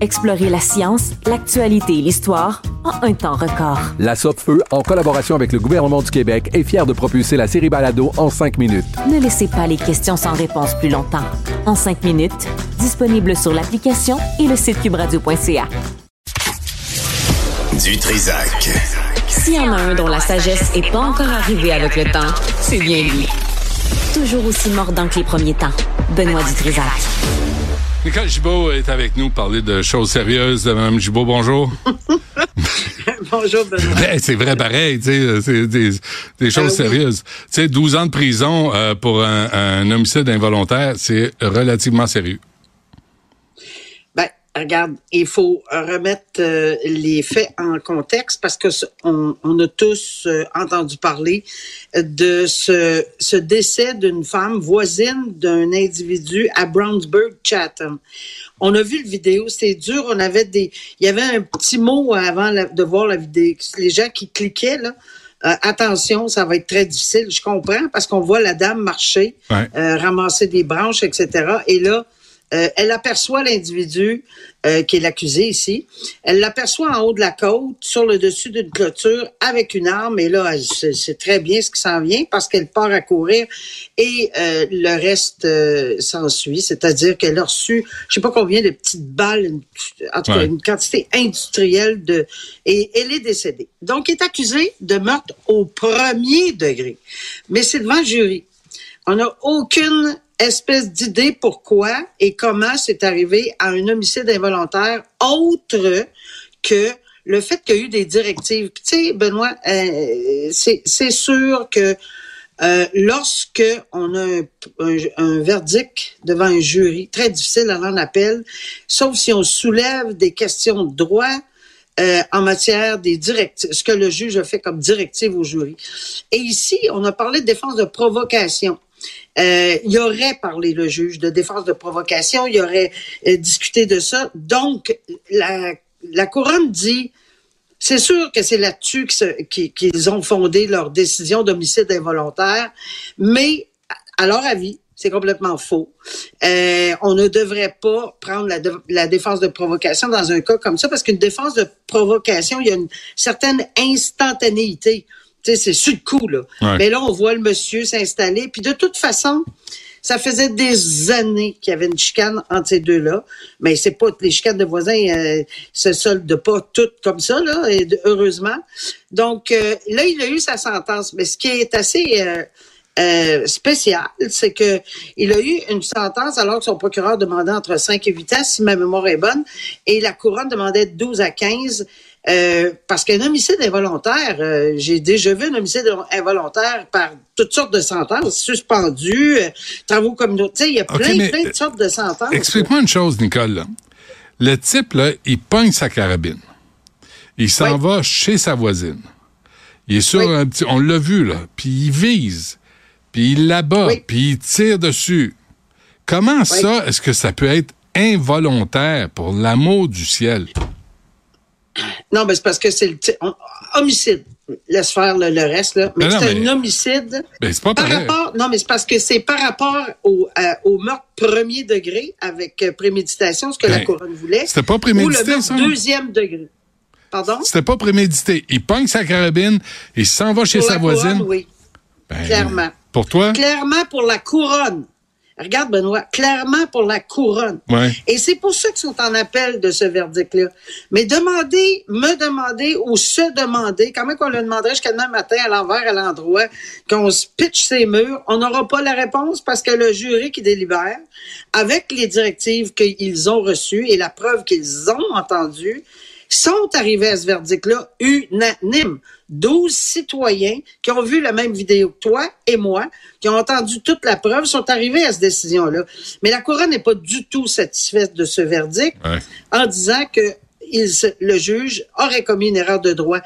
Explorez la science, l'actualité et l'histoire en un temps record. La Feu, en collaboration avec le gouvernement du Québec, est fière de propulser la série Balado en cinq minutes. Ne laissez pas les questions sans réponse plus longtemps. En cinq minutes, disponible sur l'application et le site cubradio.ca. Du Trisac. S'il y en a un dont la sagesse n'est pas encore arrivée avec le temps, c'est bien lui. Toujours aussi mordant que les premiers temps. Benoît Dutrisac. Nicole Gibault est avec nous pour parler de choses sérieuses. Madame Gibault, bonjour. bonjour, Benoît. Ben, c'est vrai, pareil, tu sais, c'est des, des choses oui. sérieuses. Tu sais, 12 ans de prison euh, pour un, un homicide involontaire, c'est relativement sérieux. Regarde, il faut remettre euh, les faits en contexte parce que on, on a tous euh, entendu parler de ce, ce décès d'une femme voisine d'un individu à Brownsburg, Chatham. On a vu le vidéo, c'est dur. On avait des, il y avait un petit mot avant la- de voir la vidéo. Les gens qui cliquaient là. euh, attention, ça va être très difficile. Je comprends parce qu'on voit la dame marcher, Ouais. ramasser des branches, etc. Et là, euh, elle aperçoit l'individu euh, qui est l'accusé ici. Elle l'aperçoit en haut de la côte, sur le dessus d'une clôture, avec une arme. Et là, elle sait c'est très bien ce qui s'en vient parce qu'elle part à courir et euh, le reste euh, s'ensuit. C'est-à-dire qu'elle a reçu, je sais pas combien de petites balles, une- en tout cas Ouais. une quantité industrielle de, et elle est décédée. Donc, elle est accusée de meurtre au premier degré. Mais c'est devant le jury. On n'a aucune espèce d'idée pourquoi et comment c'est arrivé à un homicide involontaire autre que le fait qu'il y a eu des directives. Tu sais, Benoît, euh, c'est c'est sûr que euh, lorsque on a un, un- un verdict devant un jury, très difficile à en appel, sauf si on soulève des questions de droit euh, en matière des directives, ce que le juge a fait comme directive au jury. Et ici, on a parlé de défense de provocation. Euh, il aurait parlé le juge de défense de provocation, il aurait euh, discuté de ça. Donc, la, la couronne dit, c'est sûr que c'est là-dessus qu'ils ont fondé leur décision d'homicide involontaire, mais à leur avis, c'est complètement faux. Euh, on ne devrait pas prendre la défense de provocation dans un cas comme ça, parce qu'une défense de provocation, il y a une certaine instantanéité. Sais, c'est sur le coup, là. Ouais. Mais là, on voit le monsieur s'installer. Puis de toute façon, ça faisait des années qu'il y avait une chicane entre ces deux-là. Mais c'est pas les chicanes de voisins euh, se soldent pas toutes comme ça, là, et heureusement. Donc euh, là, il a eu sa sentence. Mais ce qui est assez euh, euh, spécial, c'est que il a eu une sentence alors que son procureur demandait entre 5 et 8 ans, si ma mémoire est bonne, et la couronne demandait 12 à 15. Euh, parce qu'un homicide involontaire, euh, j'ai déjà vu un homicide involontaire par toutes sortes de sentences, suspendu, euh, travaux communautaires, il y a plein, plein de sortes de sentences. Explique-moi une chose, Nicole. là. Le type, là, il pogne sa carabine. Il s'en Oui. va chez sa voisine. Il est sur Oui. un petit... On l'a vu, là. Puis il vise. Puis il l'abat. Oui. Puis il tire dessus. Comment ça, est-ce que ça peut être involontaire pour l'amour du ciel? Non, mais c'est parce que c'est le on- homicide. Laisse faire le, le reste, là. Mais non, c'est un homicide. Ben, c'est pas Par pareil. rapport, non, mais c'est parce que c'est par rapport au, euh, au meurtre premier degré avec euh, préméditation, ce que la Ben, couronne voulait. c'était pas Ou prémédité, le meurtre ça? deuxième degré. Pardon? C'était pas prémédité. Il pogne sa carabine, il s'en va chez Pour sa la voisine. couronne, oui. Ben, clairement. Pour toi? Clairement pour la couronne. Regarde Benoît, clairement pour la couronne. Ouais. Et c'est pour ça qu'ils sont en appel de ce verdict-là. Mais demander, me demander ou se demander, quand même qu'on le demanderait jusqu'à demain matin à l'envers, à l'endroit, qu'on se pitche ses murs, on n'aura pas la réponse parce que le jury qui délibère, avec les directives qu'ils ont reçues et la preuve qu'ils ont entendue, sont arrivés à ce verdict-là unanime. 12 citoyens qui ont vu la même vidéo que toi et moi, qui ont entendu toute la preuve, sont arrivés à cette décision-là. Mais la couronne n'est pas du tout satisfaite de ce verdict Ouais. en disant que il le juge aurait commis une erreur de droit.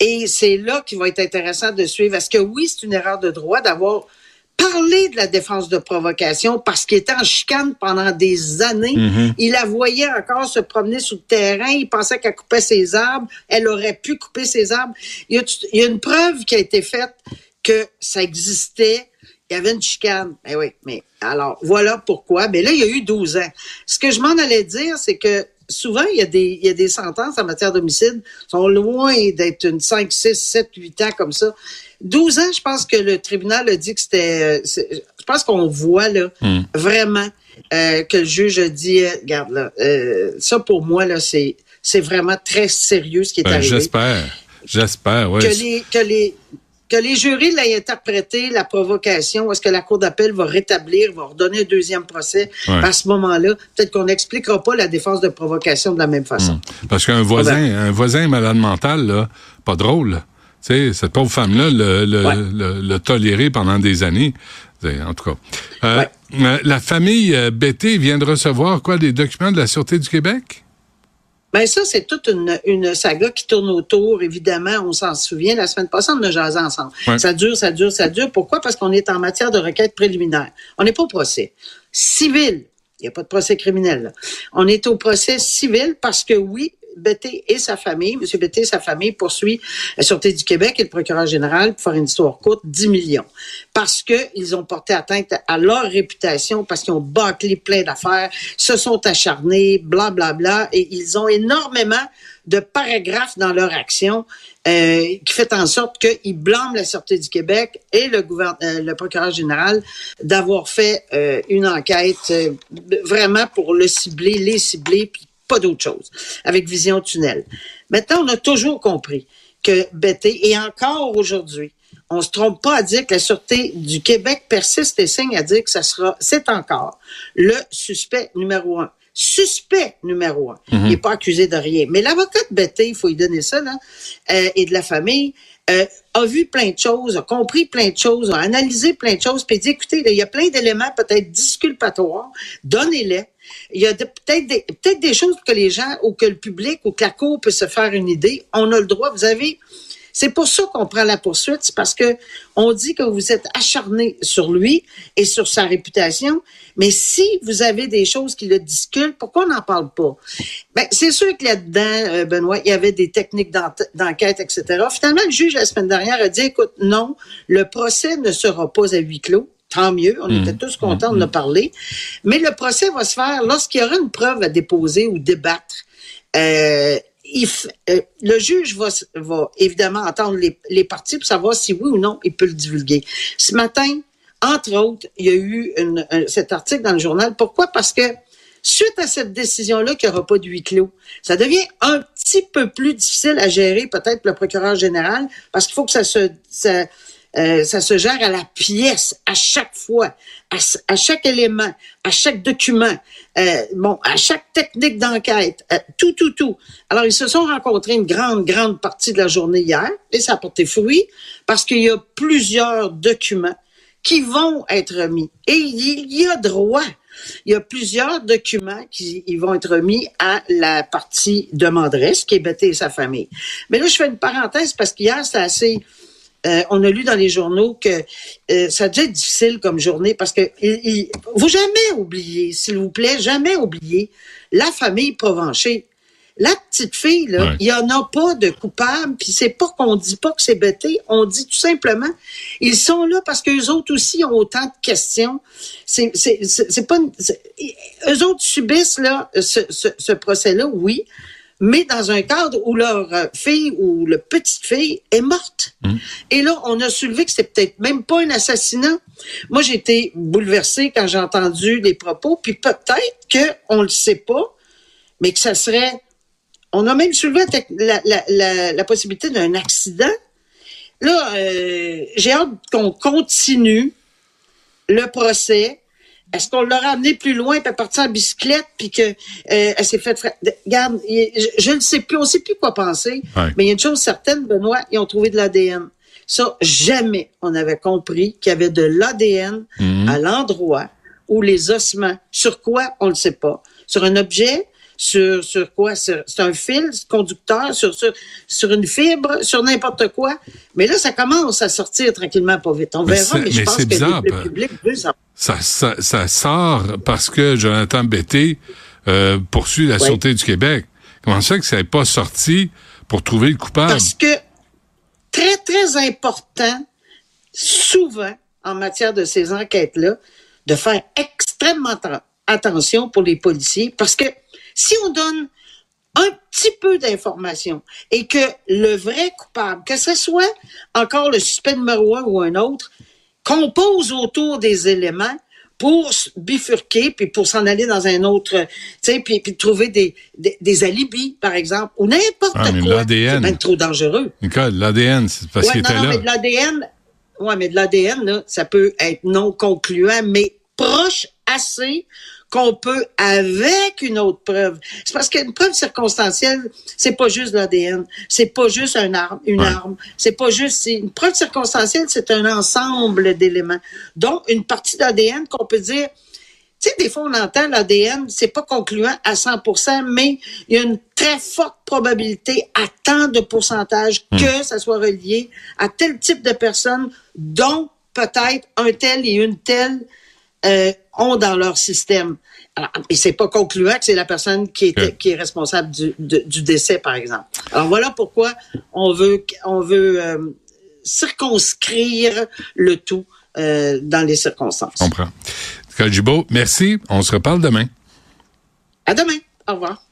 Et c'est là qu'il va être intéressant de suivre. Est-ce que oui, c'est une erreur de droit d'avoir parlé de la défense de provocation parce qu'il était en chicane pendant des années. Il la voyait encore se promener sur le terrain. Il pensait qu'elle coupait ses arbres. Elle aurait pu couper ses arbres. Il y a, il y a une preuve qui a été faite que ça existait. Il y avait une chicane. Ben oui, mais alors, voilà pourquoi. Mais là, il y a eu 12 ans. Ce que je m'en allais dire, c'est que souvent, il y, a des, il y a des sentences en matière d'homicide sont loin d'être une 5, 6, 7, 8 ans comme ça. 12 ans, je pense que le tribunal a dit que c'était... euh, Je pense qu'on voit là vraiment euh, que le juge a dit, euh, regarde là, euh, ça pour moi, là, c'est c'est vraiment très sérieux ce qui est Ben, arrivé J'espère. J'espère, oui. que les, que les, que les jurys l'aient interprété, la provocation, est-ce que la Cour d'appel va rétablir, va redonner un deuxième procès? Ouais. À ce moment-là, peut-être qu'on n'expliquera pas la défense de provocation de la même façon. Parce qu'un voisin, un voisin malade mental, là, pas drôle. sais, cette pauvre femme-là le, le, Ouais. le- le toléré pendant des années. En tout cas. Euh, euh, La famille euh, Betté vient de recevoir quoi, des documents de la Sûreté du Québec? Ben ça, c'est toute une, une saga qui tourne autour. Évidemment, on s'en souvient. La semaine passée, on a jasé ensemble. Ouais. Ça dure, ça dure, ça dure. Pourquoi? Parce qu'on est en matière de requête préliminaire. On n'est pas au procès. Civil. Il n'y a pas de procès criminel. là. On est au procès civil parce que oui, Betté et sa famille, M. Betté et sa famille poursuivent la Sûreté du Québec et le procureur général pour faire une histoire courte, 10 millions. Parce qu'ils ont porté atteinte à leur réputation, parce qu'ils ont bâclé plein d'affaires, se sont acharnés, bla bla bla, et ils ont énormément de paragraphes dans leur action euh, qui fait en sorte qu'ils blâment la Sûreté du Québec et le, euh, procureur général d'avoir fait euh, une enquête vraiment pour le cibler, les cibler, puis pas d'autre chose, avec vision tunnel. Maintenant, on a toujours compris que Betty, et encore aujourd'hui, on se trompe pas à dire que la Sûreté du Québec persiste et signe à dire que ça sera, c'est encore le suspect numéro un. Suspect numéro un. Il n'est pas accusé de rien. Mais l'avocat de Betty, il faut lui donner ça, là, euh, et de la famille, euh, a vu plein de choses, a compris plein de choses, a analysé plein de choses, puis dit, écoutez, il y a plein d'éléments peut-être disculpatoires, donnez-les. Il y a peut-être des, peut-être des choses que les gens ou que le public ou que la Cour peut se faire une idée. On a le droit. Vous avez c'est pour ça qu'on prend la poursuite, c'est parce que on dit que vous êtes acharné sur lui et sur sa réputation, mais si vous avez des choses qui le disculpent, pourquoi on n'en parle pas? Ben, c'est sûr que là-dedans, euh, Benoît, il y avait des techniques d'enquête, etc. Finalement, le juge, la semaine dernière, a dit, écoute, non, le procès ne sera pas à huis clos. Tant mieux, on était tous contents de en parler. Mais le procès va se faire lorsqu'il y aura une preuve à déposer ou débattre. Euh, euh, le juge va, va évidemment entendre les, les parties pour savoir si oui ou non il peut le divulguer. Ce matin, entre autres, il y a eu une- un- cet article dans le journal. Pourquoi? Parce que suite à cette décision-là qu'il n'y aura pas de huis clos, ça devient un petit peu plus difficile à gérer, peut-être le procureur général, parce qu'il faut que ça se, ça, euh, ça se gère à la pièce, à chaque fois, à, à chaque élément, à chaque document, euh, bon, à chaque technique d'enquête, euh, tout, tout, tout. Alors, ils se sont rencontrés une grande, grande partie de la journée hier, et ça a porté fruit, parce qu'il y a plusieurs documents qui vont être remis. Et il y a droit. Il y a plusieurs documents qui ils vont être remis à la partie demanderesse, qui est Betty et sa famille. Mais là, je fais une parenthèse parce qu'hier, c'était assez... euh, on a lu dans les journaux que euh, ça a dû être difficile comme journée parce que il, il- faut jamais oublier, s'il vous plaît, jamais oublier la famille Provencher. La petite fille, là, Ouais. il y en a pas de coupable, puis c'est pas qu'on dit pas que c'est bêté, on dit tout simplement, ils sont là parce qu'eux autres aussi ont autant de questions. C'est, c'est, c'est, c'est pas, une- eux autres subissent là ce, ce, ce procès-là, oui, mais dans un cadre où leur euh, fille ou le petite fille est morte. Et là, on a soulevé que c'était peut-être même pas un assassinat. Moi, j'ai été bouleversée quand j'ai entendu les propos, puis peut-être que on le sait pas, mais que ça serait. On a même soulevé la, la, la, la possibilité d'un accident. Là, euh, j'ai hâte qu'on continue le procès. Est-ce qu'on l'a amené plus loin, puis elle partie en bicyclette, puis que euh, elle s'est fait... fra- de- Regarde, je, ne sais plus, on ne sait plus quoi penser, Ouais. mais il y a une chose certaine, Benoît, ils ont trouvé de l'ADN. Ça, jamais on avait compris qu'il y avait de l'ADN à l'endroit où les ossements, sur quoi, on ne le sait pas, sur un objet, sur, sur quoi, sur- c'est un fil conducteur, sur, sur, sur une fibre, sur n'importe quoi. Mais là, ça commence à sortir tranquillement, pas vite. On Mais verra, mais je mais pense que bizarre, le, ben. le public veut savoir. Ça, ça, ça sort parce que Jonathan Betté euh, poursuit la Ouais. Sûreté du Québec. Comment ça que ça n'est pas sorti pour trouver le coupable? Parce que très, très important, souvent, en matière de ces enquêtes-là, de faire extrêmement atten- attention pour les policiers, parce que si on donne un petit peu d'informations et que le vrai coupable, que ce soit encore le suspect numéro un ou un autre, compose autour des éléments pour bifurquer puis pour s'en aller dans un autre, tu sais, puis, puis trouver des, des, des alibis, par exemple, ou n'importe Ah, quoi. l'ADN. C'est même trop dangereux. Nicole, l'ADN, c'est parce Ouais, qu'il était non, là. mais de l'ADN, ouais, mais de l'ADN, ça peut être non concluant, mais proche assez qu'on peut avec une autre preuve. C'est parce qu'une preuve circonstancielle, c'est pas juste l'ADN, c'est pas juste un arme, une Ouais. arme, c'est pas juste une preuve circonstancielle, c'est un ensemble d'éléments. Donc une partie d'ADN qu'on peut dire tu sais, des fois, on entend l'ADN, c'est pas concluant à 100% mais il y a une très forte probabilité à tant de pourcentage que ça soit relié à tel type de personnes dont peut-être un tel et une telle euh, ont dans leur système. Alors, et c'est pas concluant que c'est la personne qui est, qui est responsable du, de- du décès, par exemple. Alors voilà pourquoi on veut, on veut euh, circonscrire le tout euh, dans les circonstances. Je comprends. Gibault, merci. On se reparle demain. À demain. Au revoir.